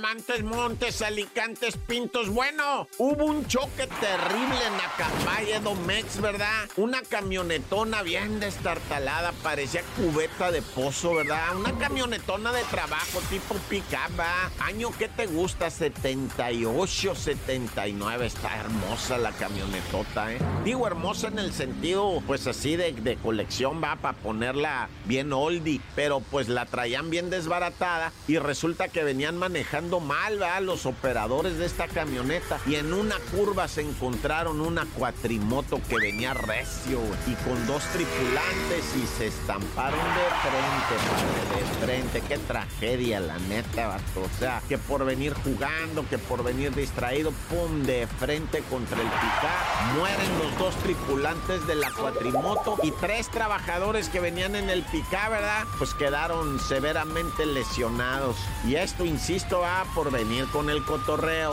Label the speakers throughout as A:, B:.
A: Montes, Alicantes, Pintos. Bueno, hubo un choque terrible en Acambay, Edomex, ¿verdad? Una camionetona bien destartalada, parecía cubeta de pozo, ¿verdad? Una camionetona de trabajo tipo pick-up, Año, ¿qué te gusta? 78, 79. Está hermosa la camionetota, ¿eh? Digo hermosa en el sentido, pues así de, de colección, va, para ponerla bien oldie, pero pues la traían bien desbaratada y resulta que venían manejando mal, ¿va? Los operadores de esta camioneta y en una curva se encontraron una cuatrimoto que venía recio y con dos tripulantes y se estamparon de frente, de frente. Qué tragedia, la neta, vato. O sea, que por venir jugando, que por venir distraído, pum, de frente contra el picá. Mueren los dos tripulantes de la cuatrimoto y tres trabajadores que venían en el picá, ¿verdad? Pues quedaron severamente lesionados. Y esto, insisto, va por venir con el cotorreo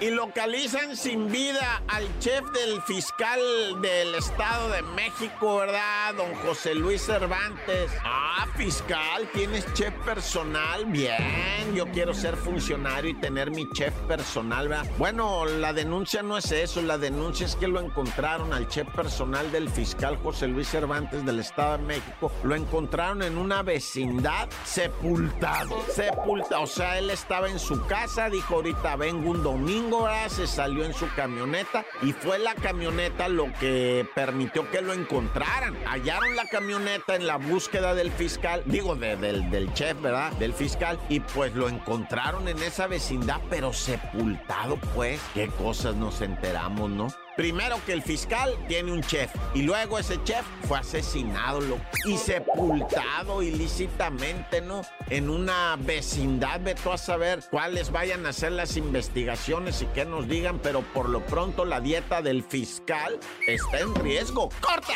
A: y localizan sin vida al chef del fiscal del Estado de México, ¿verdad? Don José Luis Cervantes. Ah, fiscal, tienes chef personal. Bien, yo quiero ser funcionario y tener mi chef personal, ¿verdad? Bueno, la denuncia no es eso, la denuncia es que lo encontraron al chef personal del fiscal José Luis Cervantes del Estado de México. Lo encontraron en una vecindad sepultado. Sepultado. O sea, él estaba en su casa, dijo ahorita vengo un domingo se salió en su camioneta y fue la camioneta lo que permitió que lo encontraran. Hallaron la camioneta en la búsqueda del fiscal, digo, del, del chef, ¿verdad? Del fiscal, y pues lo encontraron en esa vecindad, pero sepultado, pues. Qué cosas nos enteramos, ¿no? Primero que el fiscal tiene un chef y luego ese chef fue asesinado y sepultado ilícitamente, ¿no? En una vecindad, veto a saber cuáles vayan a ser las investigaciones y qué nos digan, pero por lo pronto la dieta del fiscal está en riesgo. ¡Corta!